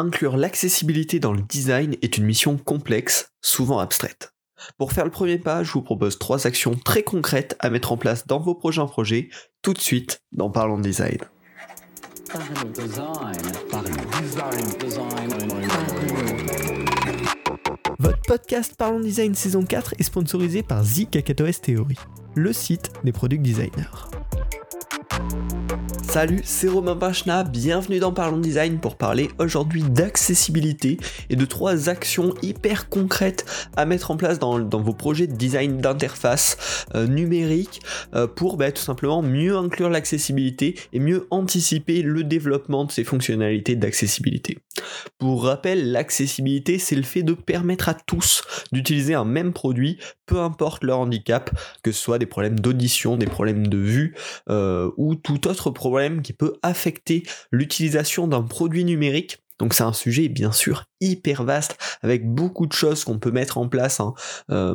Inclure l'accessibilité dans le design est une mission complexe, souvent abstraite. Pour faire le premier pas, je vous propose trois actions très concrètes à mettre en place dans vos prochains projets, tout de suite dans Parlons Design. Votre podcast Parlons Design saison 4 est sponsorisé par The Kakatoes Theory, le site des produits designers. Salut, c'est Romain Pachna, bienvenue dans Parlons Design pour parler aujourd'hui d'accessibilité et de trois actions hyper concrètes à mettre en place dans, vos projets de design d'interface euh, numérique euh, pour bah, tout simplement mieux inclure l'accessibilité et mieux anticiper le développement de ces fonctionnalités d'accessibilité. Pour rappel, l'accessibilité, c'est le fait de permettre à tous d'utiliser un même produit, peu importe leur handicap, que ce soit des problèmes d'audition, des problèmes de vue euh, ou tout autre problème qui peut affecter l'utilisation d'un produit numérique. Donc c'est un sujet bien sûr hyper vaste avec beaucoup de choses qu'on peut mettre en place hein, euh,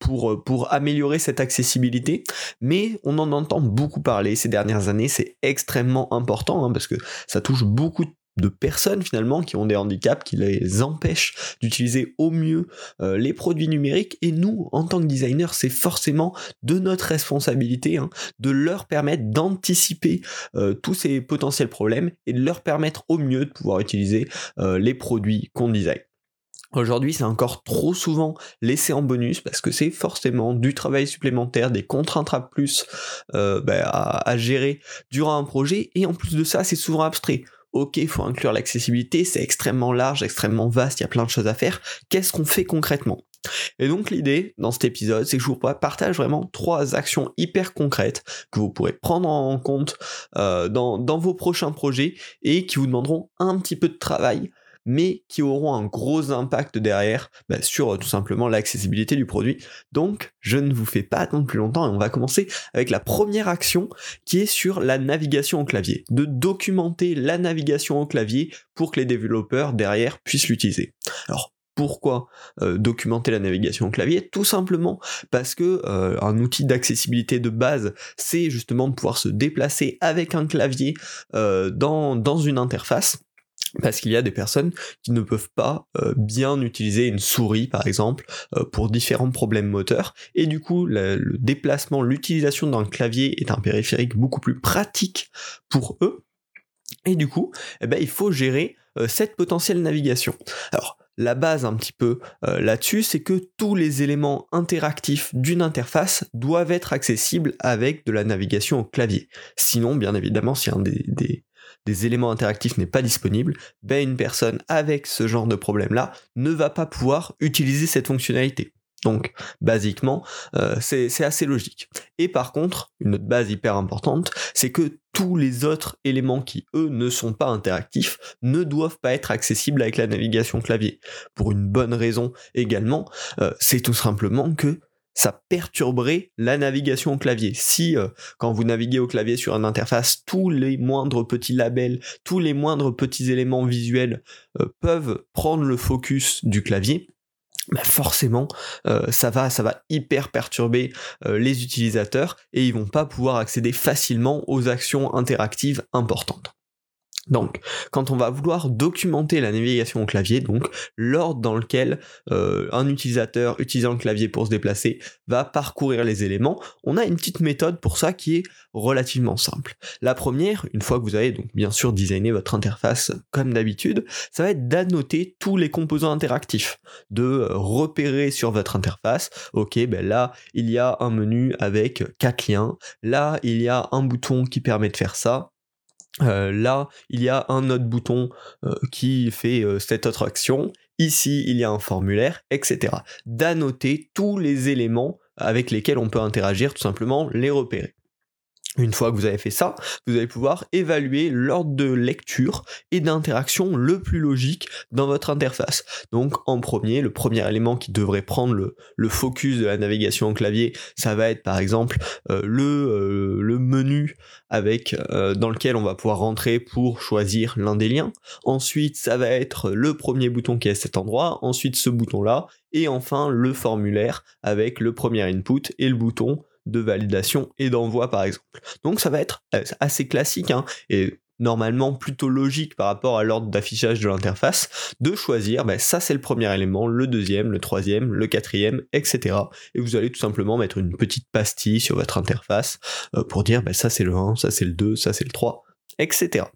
pour, pour améliorer cette accessibilité. Mais on en entend beaucoup parler ces dernières années, c'est extrêmement important hein, parce que ça touche beaucoup de de personnes finalement qui ont des handicaps qui les empêchent d'utiliser au mieux euh, les produits numériques. Et nous en tant que designers c'est forcément de notre responsabilité hein, de leur permettre d'anticiper euh, tous ces potentiels problèmes et de leur permettre au mieux de pouvoir utiliser euh, les produits qu'on design. Aujourd'hui, c'est encore trop souvent laissé en bonus parce que c'est forcément du travail supplémentaire, des contraintes à plus à, à, gérer durant un projet. Et en plus de ça, c'est souvent abstrait ok, il faut inclure l'accessibilité, c'est extrêmement large, extrêmement vaste, il y a plein de choses à faire. Qu'est-ce qu'on fait concrètement? Et donc l'idée dans cet épisode, c'est que je vous partage vraiment trois actions hyper concrètes que vous pourrez prendre en compte euh, dans, dans vos prochains projets et qui vous demanderont un petit peu de travail mais qui auront un gros impact derrière bah, sur euh, tout simplement l'accessibilité du produit. Donc, je ne vous fais pas attendre plus longtemps et on va commencer avec la première action qui est sur la navigation au clavier, de documenter la navigation au clavier pour que les développeurs derrière puissent l'utiliser. Alors, pourquoi euh, documenter la navigation au clavier? Tout simplement parce que euh, un outil d'accessibilité de base, c'est justement de pouvoir se déplacer avec un clavier dans, dans une interface parce qu'il y a des personnes qui ne peuvent pas euh, bien utiliser une souris par exemple euh, pour différents problèmes moteurs et du coup le, déplacement, l'utilisation d'un clavier est un périphérique beaucoup plus pratique pour eux et du coup eh ben, il faut gérer euh, cette potentielle navigation. Alors la base un petit peu là-dessus, c'est que tous les éléments interactifs d'une interface doivent être accessibles avec de la navigation au clavier. Sinon, bien évidemment, si un des, des éléments interactifs n'est pas disponible, ben une personne avec ce genre de problème-là ne va pas pouvoir utiliser cette fonctionnalité. Donc, basiquement, euh, c'est assez logique. Et par contre, une autre base hyper importante, c'est que tous les autres éléments qui, eux, ne sont pas interactifs, ne doivent pas être accessibles avec la navigation clavier. Pour une bonne raison également, euh, c'est tout simplement que ça perturberait la navigation au clavier. Si euh, quand vous naviguez au clavier sur une interface, tous les moindres petits labels, tous les moindres petits éléments visuels euh, peuvent prendre le focus du clavier, bah forcément euh, ça va ça va hyper perturber les utilisateurs et ils vont pas pouvoir accéder facilement aux actions interactives importantes. Donc, quand on va vouloir documenter la navigation au clavier, donc l'ordre dans lequel euh, un utilisateur utilisant le clavier pour se déplacer va parcourir les éléments, on a une petite méthode pour ça qui est relativement simple. La première, une fois que vous avez donc bien sûr designé votre interface comme d'habitude, ça va être d'annoter tous les composants interactifs, de euh, repérer sur votre interface, ok, ben là il y a un menu avec quatre liens, là il y a un bouton qui permet de faire ça, euh, là, il y a un autre bouton euh, qui fait euh, cette autre action. Ici, il y a un formulaire, etc. D'annoter tous les éléments avec lesquels on peut interagir, tout simplement les repérer. Une fois que vous avez fait ça, vous allez pouvoir évaluer l'ordre de lecture et d'interaction le plus logique dans votre interface. Donc en premier, le premier élément qui devrait prendre le, focus de la navigation au clavier, ça va être par exemple euh, le, euh, le, menu avec euh, dans lequel on va pouvoir rentrer pour choisir l'un des liens. Ensuite, ça va être le premier bouton qui est à cet endroit, ensuite ce bouton-là, et enfin le formulaire avec le premier input et le bouton de validation et d'envoi par exemple. Donc ça va être euh, assez classique hein, et normalement plutôt logique par rapport à l'ordre d'affichage de l'interface, de choisir, ben, ça c'est le premier élément, le deuxième, le troisième, le quatrième, etc. Et vous allez tout simplement mettre une petite pastille sur votre interface euh, pour dire, ben, ça c'est le 1, ça c'est le 2, ça c'est le 3, etc.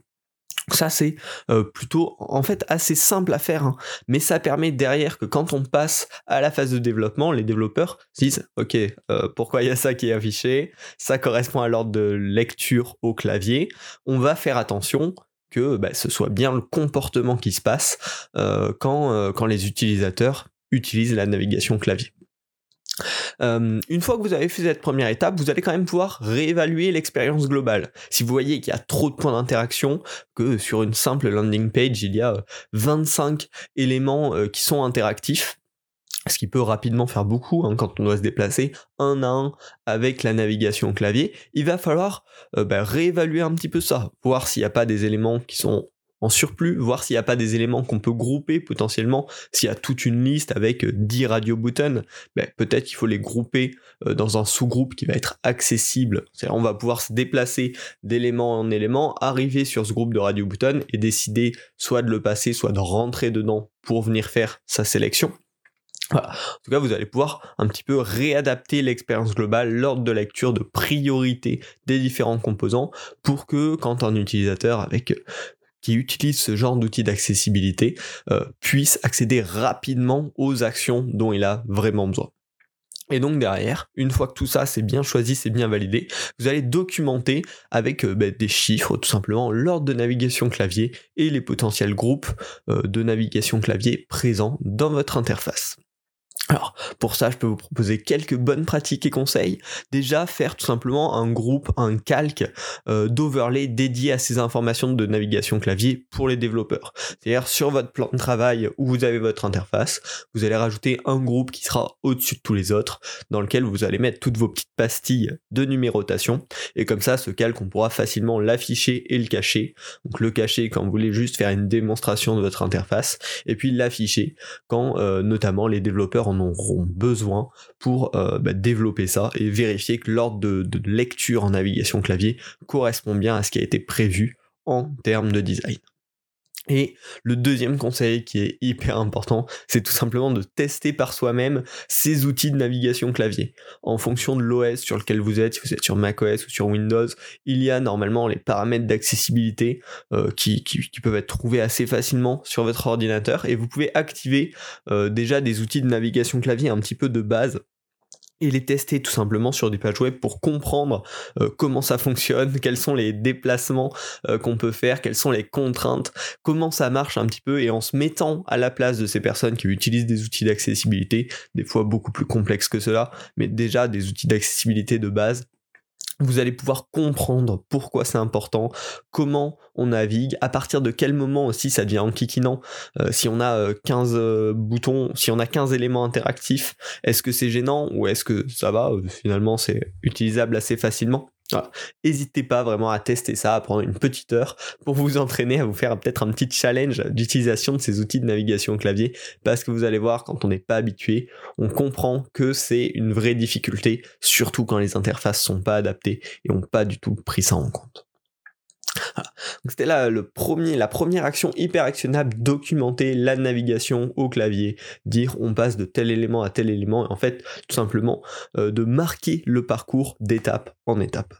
Ça c'est euh, plutôt en fait assez simple à faire, hein. mais ça permet derrière que quand on passe à la phase de développement, les développeurs disent ok euh, pourquoi il y a ça qui est affiché, ça correspond à l'ordre de lecture au clavier, on va faire attention que bah, ce soit bien le comportement qui se passe euh, quand, quand les utilisateurs utilisent la navigation clavier. Euh, une fois que vous avez fait cette première étape, vous allez quand même pouvoir réévaluer l'expérience globale. Si vous voyez qu'il y a trop de points d'interaction, que sur une simple landing page, il y a 25 euh, éléments euh, qui sont interactifs, ce qui peut rapidement faire beaucoup hein, quand on doit se déplacer un à un avec la navigation clavier, il va falloir bah, réévaluer un petit peu ça, voir s'il n'y a pas des éléments qui sont en surplus, voir s'il n'y a pas des éléments qu'on peut grouper potentiellement. S'il y a toute une liste avec 10 euh, radio buttons, ben, peut-être qu'il faut les grouper euh, dans un sous-groupe qui va être accessible. On va pouvoir se déplacer d'élément en élément, arriver sur ce groupe de radio buttons et décider soit de le passer, soit de rentrer dedans pour venir faire sa sélection. En tout cas, vous allez pouvoir un petit peu réadapter l'expérience globale, l'ordre de lecture de priorité des différents composants pour que quand un utilisateur avec qui utilise ce genre d'outils d'accessibilité euh, puisse accéder rapidement aux actions dont il a vraiment besoin. Et donc derrière, une fois que tout ça c'est bien choisi, c'est bien validé, vous allez documenter avec euh, ben, des chiffres tout simplement l'ordre de navigation clavier et les potentiels groupes euh, de navigation clavier présents dans votre interface. Alors, pour ça, je peux vous proposer quelques bonnes pratiques et conseils. Déjà, faire tout simplement un groupe, un calque euh, d'overlay dédié à ces informations de navigation clavier pour les développeurs. C'est-à-dire, sur votre plan de travail où vous avez votre interface, vous allez rajouter un groupe qui sera au-dessus de tous les autres, dans lequel vous allez mettre toutes vos petites pastilles de numérotation. Et comme ça, ce calque, on pourra facilement l'afficher et le cacher. Donc, le cacher quand vous voulez juste faire une démonstration de votre interface, et puis l'afficher quand, euh, notamment, les développeurs auront besoin pour euh, bah, développer ça et vérifier que l'ordre de lecture en navigation clavier correspond bien à ce qui a été prévu en termes de design. Et le deuxième conseil qui est hyper important, c'est tout simplement de tester par soi-même ces outils de navigation clavier. En fonction de l'OS sur lequel vous êtes, si vous êtes sur macOS ou sur Windows, il y a normalement les paramètres d'accessibilité euh, qui, peuvent être trouvés assez facilement sur votre ordinateur et vous pouvez activer euh, déjà des outils de navigation clavier un petit peu de base et les tester tout simplement sur des pages web pour comprendre euh, comment ça fonctionne, quels sont les déplacements euh, qu'on peut faire, quelles sont les contraintes, comment ça marche un petit peu et en se mettant à la place de ces personnes qui utilisent des outils d'accessibilité, des fois beaucoup plus complexes que cela, mais déjà des outils d'accessibilité de base, vous allez pouvoir comprendre pourquoi c'est important, comment on navigue, à partir de quel moment aussi ça devient enquiquinant. Euh, si on a 15 euh, euh, boutons, si on a 15 éléments interactifs, est-ce que c'est gênant ou est-ce que ça va? Finalement, c'est utilisable assez facilement. N'hésitez pas vraiment à tester ça, à prendre une petite heure pour vous entraîner à vous faire peut-être un petit challenge d'utilisation de ces outils de navigation clavier parce que vous allez voir quand on n'est pas habitué, on comprend que c'est une vraie difficulté, surtout quand les interfaces sont pas adaptées et ont pas du tout pris ça en compte. C'était là la première action hyper actionnable, documenter la navigation au clavier, dire on passe de tel élément à tel élément, et en fait tout simplement euh, de marquer le parcours d'étape en étape.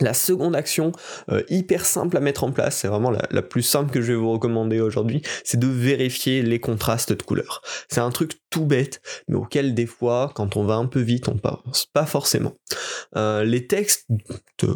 La seconde action, euh, hyper simple à mettre en place, c'est vraiment la, plus simple que je vais vous recommander aujourd'hui, c'est de vérifier les contrastes de couleurs. C'est un truc tout bête, mais auquel des fois, quand on va un peu vite, on pense pas forcément. Euh, les textes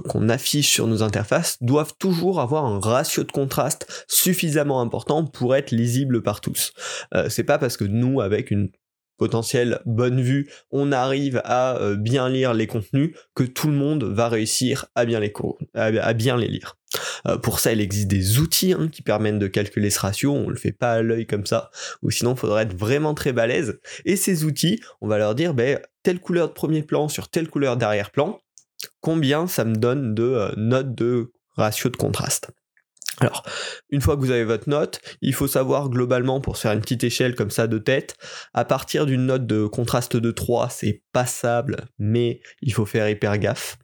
qu'on affiche sur nos interfaces doivent toujours avoir un ratio de contraste suffisamment important pour être lisible par tous. Euh, c'est pas parce que nous, avec une potentiel bonne vue, on arrive à euh, bien lire les contenus, que tout le monde va réussir à bien les, à bien les lire. Euh, pour ça, il existe des outils hein, qui permettent de calculer ce ratio, on le fait pas à l'œil comme ça, ou sinon il faudrait être vraiment très balèze. Et ces outils, on va leur dire, ben, telle couleur de premier plan sur telle couleur d'arrière-plan, combien ça me donne de euh, notes de ratio de contraste. Alors, une fois que vous avez votre note, il faut savoir globalement, pour faire une petite échelle comme ça de tête, à partir d'une note de contraste de 3, c'est passable, mais il faut faire hyper gaffe.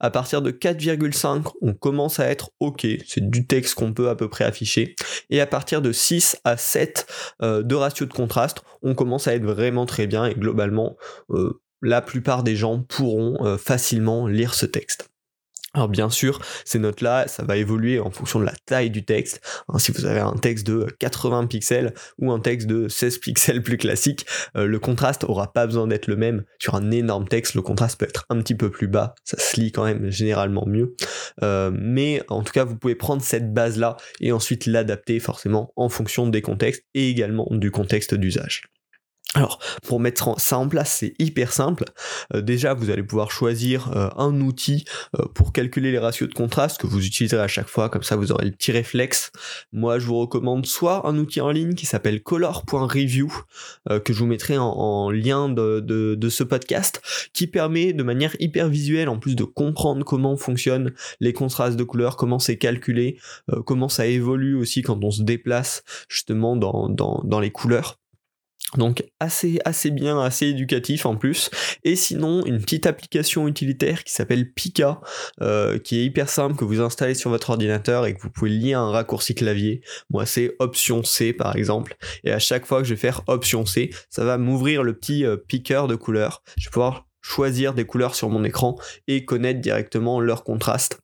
À partir de 4,5, on commence à être OK, c'est du texte qu'on peut à peu près afficher. Et à partir de 6 à 7 euh, de ratio de contraste, on commence à être vraiment très bien et globalement, euh, la plupart des gens pourront euh, facilement lire ce texte. Alors bien sûr, ces notes-là, ça va évoluer en fonction de la taille du texte. Hein, si vous avez un texte de 80 pixels ou un texte de 16 pixels plus classique, euh, le contraste aura pas besoin d'être le même. Sur un énorme texte, le contraste peut être un petit peu plus bas. Ça se lit quand même généralement mieux. Euh, mais en tout cas, vous pouvez prendre cette base-là et ensuite l'adapter forcément en fonction des contextes et également du contexte d'usage. Alors, pour mettre ça en place, c'est hyper simple. Euh, déjà, vous allez pouvoir choisir euh, un outil euh, pour calculer les ratios de contraste que vous utiliserez à chaque fois, comme ça vous aurez le petit réflexe. Moi, je vous recommande soit un outil en ligne qui s'appelle color.review, que je vous mettrai en, lien de, de, ce podcast, qui permet de manière hyper visuelle, en plus de comprendre comment fonctionnent les contrastes de couleurs, comment c'est calculé, comment ça évolue aussi quand on se déplace justement dans, dans, dans les couleurs. Donc assez assez bien, assez éducatif en plus. Et sinon une petite application utilitaire qui s'appelle Pika, euh, qui est hyper simple que vous installez sur votre ordinateur et que vous pouvez lier un raccourci clavier. Moi c'est Option C par exemple. Et à chaque fois que je vais faire Option C, ça va m'ouvrir le petit euh, picker de couleurs. Je vais pouvoir choisir des couleurs sur mon écran et connaître directement leur contraste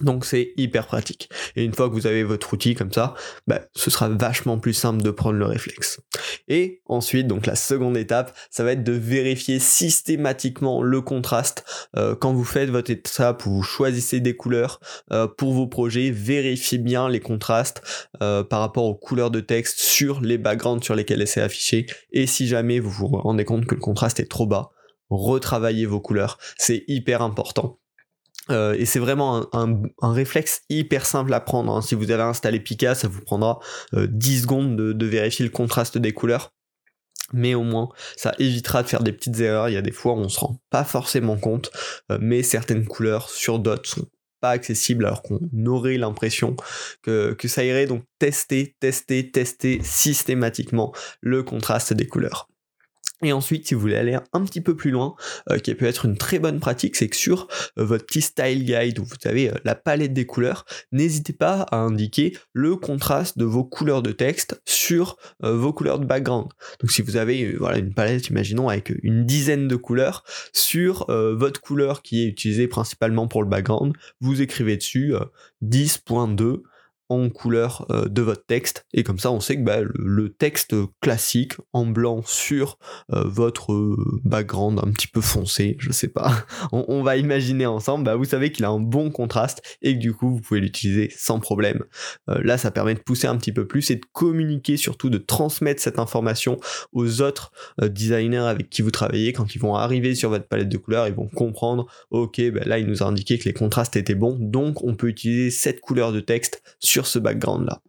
donc c'est hyper pratique. Et une fois que vous avez votre outil comme ça, bah, ce sera vachement plus simple de prendre le réflexe. Et ensuite, donc la seconde étape, ça va être de vérifier systématiquement le contraste. Euh, quand vous faites votre étape où vous choisissez des couleurs euh, pour vos projets, vérifiez bien les contrastes euh, par rapport aux couleurs de texte sur les backgrounds sur lesquels c'est affiché. Et si jamais vous vous rendez compte que le contraste est trop bas, retravaillez vos couleurs. C'est hyper important. Euh, et c'est vraiment un, réflexe hyper simple à prendre. Hein. Si vous avez installé Pika, ça vous prendra 10 euh, secondes de, vérifier le contraste des couleurs. Mais au moins, ça évitera de faire des petites erreurs. Il y a des fois où on se rend pas forcément compte, euh, mais certaines couleurs sur d'autres sont pas accessibles alors qu'on aurait l'impression que, que ça irait. Donc tester, tester, tester systématiquement le contraste des couleurs. Et ensuite, si vous voulez aller un petit peu plus loin, euh, qui peut être une très bonne pratique, c'est que sur euh, votre petit style guide où vous avez euh, la palette des couleurs, n'hésitez pas à indiquer le contraste de vos couleurs de texte sur vos couleurs de background. Donc si vous avez voilà une palette, imaginons avec une dizaine de couleurs sur votre couleur qui est utilisée principalement pour le background, vous écrivez dessus 10.2 en couleur euh, de votre texte. Et comme ça on sait que bah, le, texte classique en blanc sur euh, votre euh, background un petit peu foncé je sais pas. On, va imaginer ensemble. Bah, vous savez qu'il a un bon contraste et que du coup vous pouvez l'utiliser sans problème. Là ça permet de pousser un petit peu plus et de communiquer surtout de transmettre cette information aux autres designers avec qui vous travaillez. Quand ils vont arriver sur votre palette de couleurs ils vont comprendre ok bah, là il nous a indiqué que les contrastes étaient bons. Donc on peut utiliser cette couleur de texte sur ce background-là.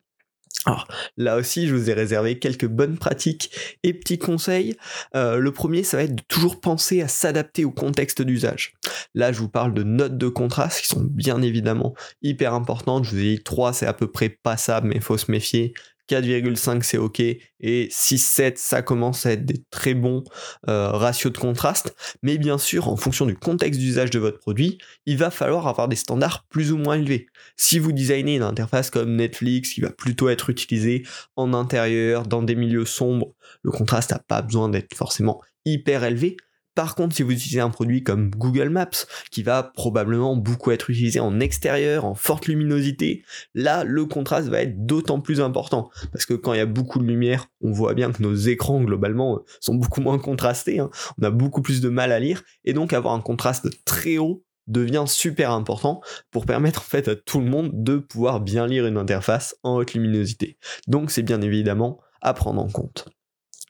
Alors là aussi, je vous ai réservé quelques bonnes pratiques et petits conseils. Euh, le premier, ça va être de toujours penser à s'adapter au contexte d'usage. Là, je vous parle de notes de contraste qui sont bien évidemment hyper importantes. Je vous ai dit 3, c'est à peu près passable, mais il faut se méfier. 4,5 c'est ok et 6,7 ça commence à être des très bons euh, ratios de contraste. Mais bien sûr, en fonction du contexte d'usage de votre produit, il va falloir avoir des standards plus ou moins élevés. Si vous designez une interface comme Netflix qui va plutôt être utilisée en intérieur, dans des milieux sombres, le contraste n'a pas besoin d'être forcément hyper élevé, par contre, si vous utilisez un produit comme Google Maps, qui va probablement beaucoup être utilisé en extérieur, en forte luminosité, là, le contraste va être d'autant plus important. Parce que quand il y a beaucoup de lumière, on voit bien que nos écrans, globalement, sont beaucoup moins contrastés. Hein. On a beaucoup plus de mal à lire. Et donc, avoir un contraste très haut devient super important pour permettre en à tout le monde de pouvoir bien lire une interface en haute luminosité. Donc c'est bien évidemment à prendre en compte.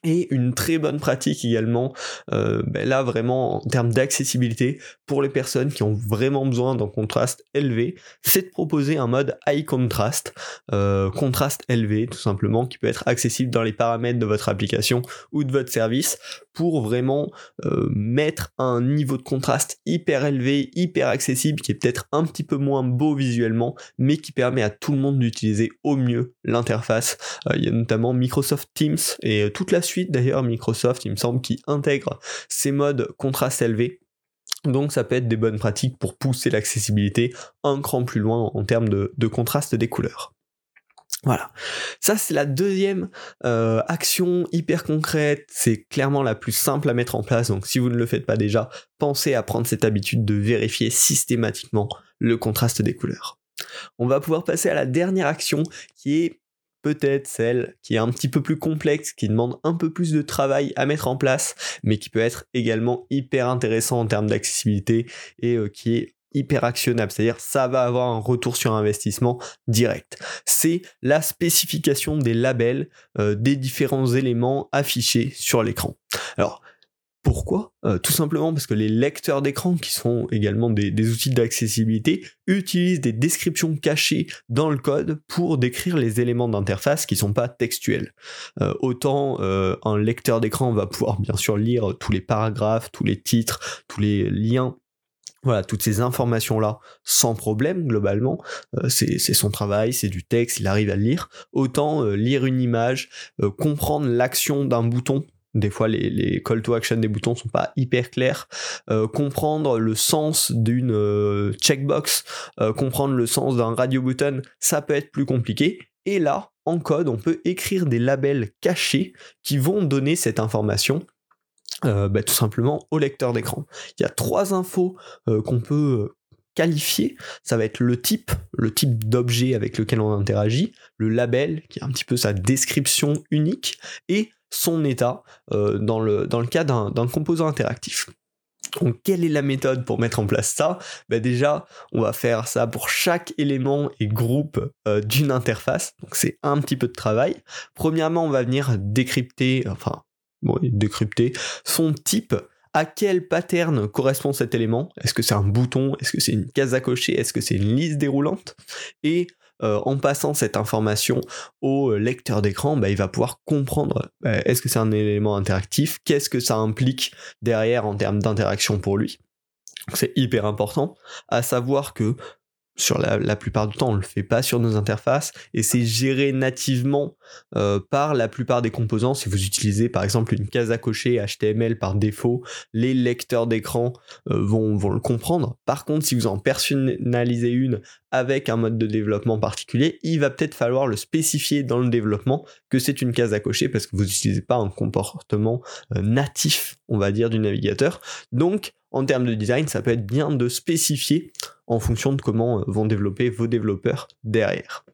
Et une très bonne pratique également, euh, ben là vraiment en termes d'accessibilité pour les personnes qui ont vraiment besoin d'un contraste élevé, c'est de proposer un mode high contrast, euh, contraste élevé tout simplement, qui peut être accessible dans les paramètres de votre application ou de votre service pour vraiment euh, mettre un niveau de contraste hyper élevé, hyper accessible, qui est peut-être un petit peu moins beau visuellement, mais qui permet à tout le monde d'utiliser au mieux l'interface. Il y a notamment Microsoft Teams et toute la d'ailleurs Microsoft, il me semble, qui intègre ces modes contraste élevé. Donc ça peut être des bonnes pratiques pour pousser l'accessibilité un cran plus loin en termes de, contraste des couleurs. Voilà. Ça, c'est la deuxième euh, action hyper concrète. C'est clairement la plus simple à mettre en place. Donc, si vous ne le faites pas déjà, pensez à prendre cette habitude de vérifier systématiquement le contraste des couleurs. On va pouvoir passer à la dernière action qui est peut-être celle qui est un petit peu plus complexe, qui demande un peu plus de travail à mettre en place, mais qui peut être également hyper intéressant en termes d'accessibilité et euh, qui est hyper actionnable, c'est-à-dire ça va avoir un retour sur investissement direct. C'est la spécification des labels euh, des différents éléments affichés sur l'écran. Alors, pourquoi? Euh, Tout simplement parce que les lecteurs d'écran, qui sont également des, outils d'accessibilité, utilisent des descriptions cachées dans le code pour décrire les éléments d'interface qui ne sont pas textuels. Euh, autant euh, un lecteur d'écran va pouvoir bien sûr lire tous les paragraphes, tous les titres, tous les liens voilà, toutes ces informations-là sans problème globalement, c'est son travail, c'est du texte, il arrive à le lire. Autant lire une image, comprendre l'action d'un bouton des fois, les, call to action des boutons sont pas hyper clairs. Euh, comprendre le sens d'une euh, checkbox, euh, comprendre le sens d'un radio button, ça peut être plus compliqué. Et là, en code, on peut écrire des labels cachés qui vont donner cette information bah, tout simplement au lecteur d'écran. Il y a trois infos qu'on peut qualifier. Ça va être le type, le type d'objet avec lequel on interagit, le label, qui est un petit peu sa description unique, et son état euh, dans, le, dans le cas d'un composant interactif. Donc, quelle est la méthode pour mettre en place ça? Ben Déjà, on va faire ça pour chaque élément et groupe euh, d'une interface. Donc, c'est un petit peu de travail. Premièrement, on va venir décrypter, enfin, décrypter son type. À quel pattern correspond cet élément? Est-ce que c'est un bouton? Est-ce que c'est une case à cocher? Est-ce que c'est une liste déroulante? Et euh, en passant cette information au euh, lecteur d'écran, bah, il va pouvoir comprendre bah, est-ce que c'est un élément interactif, qu'est-ce que ça implique derrière en termes d'interaction pour lui. C'est hyper important, à savoir que sur la, plupart du temps, on ne le fait pas sur nos interfaces et c'est géré nativement euh, par la plupart des composants. Si vous utilisez par exemple une case à cocher HTML par défaut, les lecteurs d'écran euh, vont, vont le comprendre. Par contre, si vous en personnalisez une avec un mode de développement particulier, il va peut-être falloir le spécifier dans le développement que c'est une case à cocher parce que vous n'utilisez pas un comportement euh, natif, on va dire, du navigateur. Donc, en termes de design, ça peut être bien de spécifier en fonction de comment euh, vont développer vos développeurs derrière.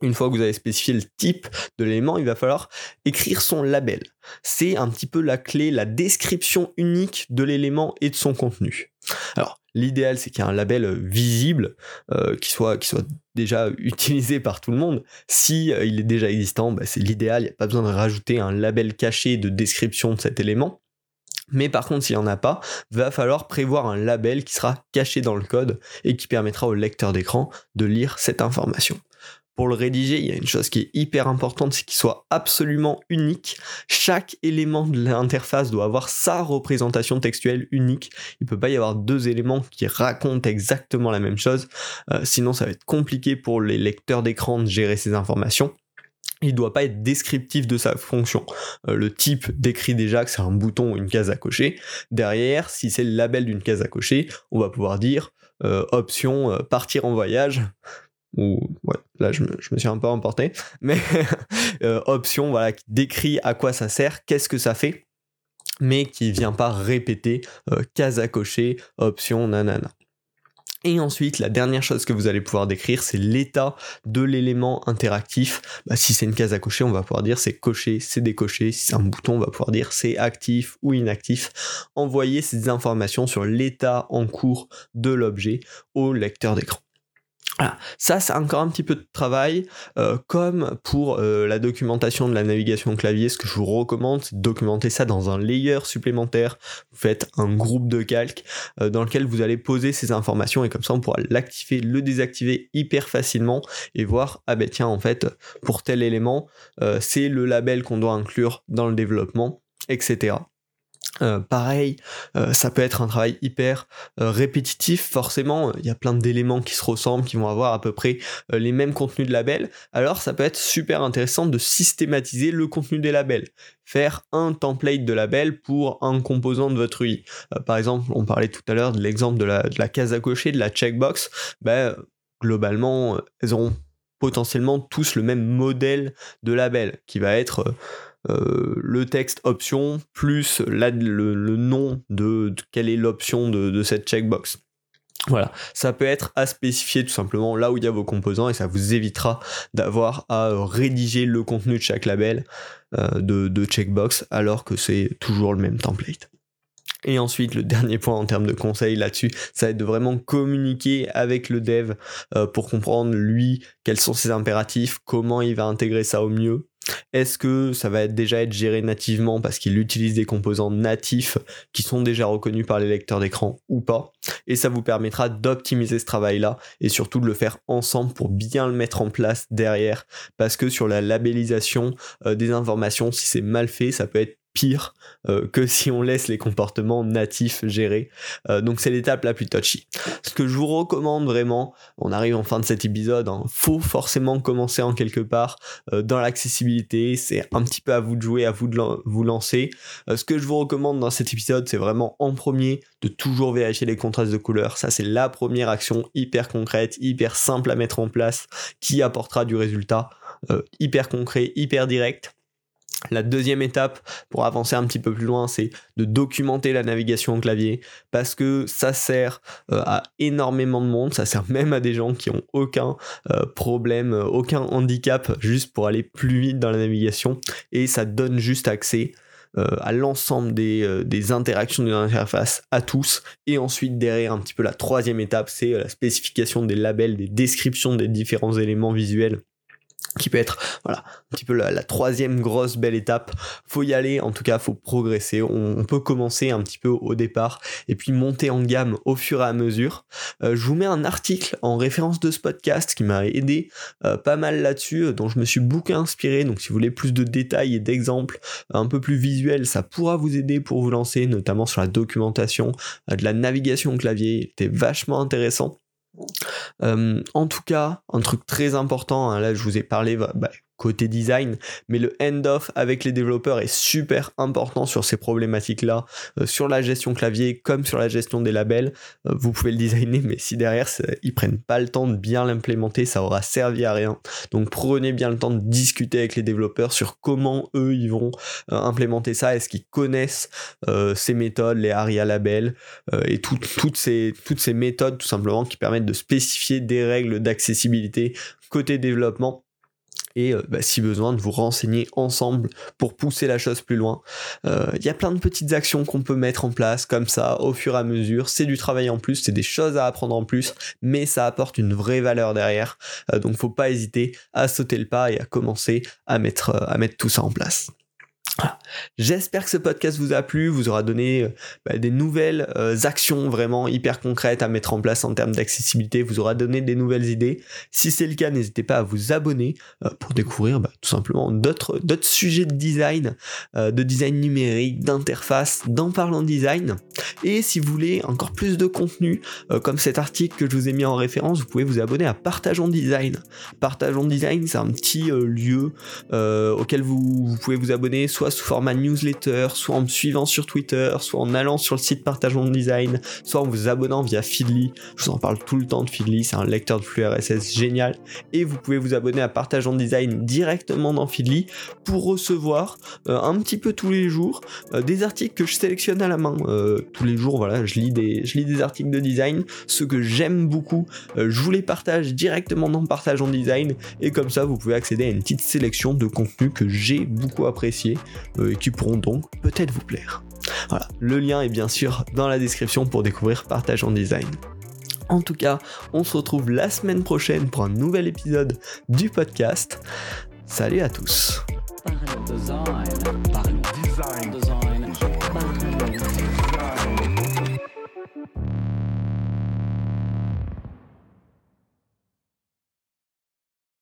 Une fois que vous avez spécifié le type de l'élément, il va falloir écrire son label. C'est un petit peu la clé, la description unique de l'élément et de son contenu. Alors, l'idéal, c'est qu'il y ait un label euh, visible, euh, qui, soit, déjà utilisé par tout le monde. Si il est déjà existant, bah, c'est l'idéal, il n'y a pas besoin de rajouter un label caché de description de cet élément. Mais par contre, s'il n'y en a pas, va falloir prévoir un label qui sera caché dans le code et qui permettra au lecteur d'écran de lire cette information. Pour le rédiger, il y a une chose qui est hyper importante, c'est qu'il soit absolument unique. Chaque élément de l'interface doit avoir sa représentation textuelle unique. Il ne peut pas y avoir deux éléments qui racontent exactement la même chose. Euh, sinon, ça va être compliqué pour les lecteurs d'écran de gérer ces informations il doit pas être descriptif de sa fonction. Euh, le type décrit déjà que c'est un bouton ou une case à cocher. Derrière, si c'est le label d'une case à cocher, on va pouvoir dire euh, option euh, partir en voyage. Ou ouais, là je me, suis un peu emporté, mais option voilà qui décrit à quoi ça sert, qu'est-ce que ça fait, mais qui vient pas répéter case à cocher, option nanana. Et ensuite, la dernière chose que vous allez pouvoir décrire, c'est l'état de l'élément interactif. Bah, si c'est une case à cocher, on va pouvoir dire c'est coché, c'est décoché. Si c'est un bouton, on va pouvoir dire c'est actif ou inactif. Envoyer ces informations sur l'état en cours de l'objet au lecteur d'écran. Voilà. Ça, c'est encore un petit peu de travail. Euh, comme pour euh, la documentation de la navigation clavier, ce que je vous recommande, c'est de documenter ça dans un layer supplémentaire. Vous faites un groupe de calque euh, dans lequel vous allez poser ces informations et comme ça, on pourra l'activer, le désactiver hyper facilement et voir, ah ben tiens, en fait, pour tel élément, c'est le label qu'on doit inclure dans le développement, etc. Euh, pareil, euh, ça peut être un travail hyper euh, répétitif, forcément, il y a plein d'éléments qui se ressemblent, qui vont avoir à peu près les mêmes contenus de labels, alors ça peut être super intéressant de systématiser le contenu des labels, faire un template de label pour un composant de votre UI. par exemple, on parlait tout à l'heure de l'exemple de la, de la, case à cocher, de la checkbox, ben, globalement, elles auront potentiellement tous le même modèle de label, qui va être euh, le texte option plus le, nom de, quelle est l'option de, cette checkbox. Voilà, ça peut être à spécifier tout simplement là où il y a vos composants et ça vous évitera d'avoir à rédiger le contenu de chaque label euh, de, checkbox alors que c'est toujours le même template. Et ensuite, le dernier point en termes de conseils là-dessus, ça va être de vraiment communiquer avec le dev euh, pour comprendre lui quels sont ses impératifs, comment il va intégrer ça au mieux. Est-ce que ça va déjà être géré nativement parce qu'il utilise des composants natifs qui sont déjà reconnus par les lecteurs d'écran ou pas? Et ça vous permettra d'optimiser ce travail-là et surtout de le faire ensemble pour bien le mettre en place derrière. Parce que sur la labellisation euh, des informations, si c'est mal fait, ça peut être euh, que si on laisse les comportements natifs gérer. Euh, donc c'est l'étape la plus touchy. Ce que je vous recommande vraiment, on arrive en fin de cet épisode, hein, faut forcément commencer en quelque part euh, dans l'accessibilité, c'est un petit peu à vous de jouer, à vous de vous lancer. ce que je vous recommande dans cet épisode, c'est vraiment en premier de toujours vérifier les contrastes de couleurs. Ça c'est la première action hyper concrète, hyper simple à mettre en place, qui apportera du résultat hyper concret, hyper direct. La deuxième étape pour avancer un petit peu plus loin, c'est de documenter la navigation au clavier parce que ça sert euh, à énormément de monde, ça sert même à des gens qui ont aucun euh, problème, euh, aucun handicap juste pour aller plus vite dans la navigation et ça donne juste accès à l'ensemble des, interactions de l'interface à tous. Et ensuite, derrière, un petit peu la troisième étape, c'est la spécification des labels, des descriptions des différents éléments visuels qui peut être voilà un petit peu la, troisième grosse belle étape. Faut y aller en tout cas faut progresser. On, peut commencer un petit peu au départ et puis monter en gamme au fur et à mesure. Euh, je vous mets un article en référence de ce podcast qui m'a aidé euh, pas mal là-dessus euh, dont je me suis beaucoup inspiré. Donc si vous voulez plus de détails et d'exemples un peu plus visuels ça pourra vous aider pour vous lancer notamment sur la documentation de la navigation au clavier. C'était vachement intéressant euh, en tout cas, un truc très important, hein, là je vous ai parlé bah, côté design, mais le end-off avec les développeurs est super important sur ces problématiques-là, euh, sur la gestion clavier comme sur la gestion des labels. Euh, vous pouvez le designer, mais si derrière ils prennent pas le temps de bien l'implémenter, ça aura servi à rien. Donc prenez bien le temps de discuter avec les développeurs sur comment eux ils vont implémenter ça, est-ce qu'ils connaissent ces méthodes, les ARIA labels et toutes, ces, toutes ces méthodes tout simplement qui permettent de spécifier des règles d'accessibilité côté développement et euh, bah, si besoin de vous renseigner ensemble pour pousser la chose plus loin. Il euh, y a plein de petites actions qu'on peut mettre en place comme ça au fur et à mesure. C'est du travail en plus, c'est des choses à apprendre en plus, mais ça apporte une vraie valeur derrière. Euh, donc faut pas hésiter à sauter le pas et à commencer à mettre, à mettre tout ça en place. J'espère que ce podcast vous a plu, vous aura donné euh, bah, des nouvelles euh, actions vraiment hyper concrètes à mettre en place en termes d'accessibilité, vous aura donné des nouvelles idées. Si c'est le cas, n'hésitez pas à vous abonner euh, pour découvrir bah, tout simplement d'autres sujets de design, de design numérique, d'interface, d'en parlant design. Et si vous voulez encore plus de contenu, comme cet article que je vous ai mis en référence, vous pouvez vous abonner à Partageons Design. Partageons Design, c'est un petit lieu auquel vous, vous pouvez vous abonner soit sous format newsletter, soit en me suivant sur Twitter, soit en allant sur le site Partageons Design, soit en vous abonnant via Feedly. Je vous en parle tout le temps de Feedly, c'est un lecteur de flux RSS génial. Et vous pouvez vous abonner à Partageons Design directement dans Feedly pour recevoir euh, un petit peu tous les jours euh, des articles que je sélectionne à la main. Euh, tous les jours, voilà, je lis, des, je lis des articles de design, ceux que j'aime beaucoup, je vous les partage directement dans Partageons Design. Et comme ça, vous pouvez accéder à une petite sélection de contenus que j'ai beaucoup apprécié et qui pourront donc peut-être vous plaire. Voilà, le lien est bien sûr dans la description pour découvrir Partage en Design. En tout cas, on se retrouve la semaine prochaine pour un nouvel épisode du podcast. Salut à tous.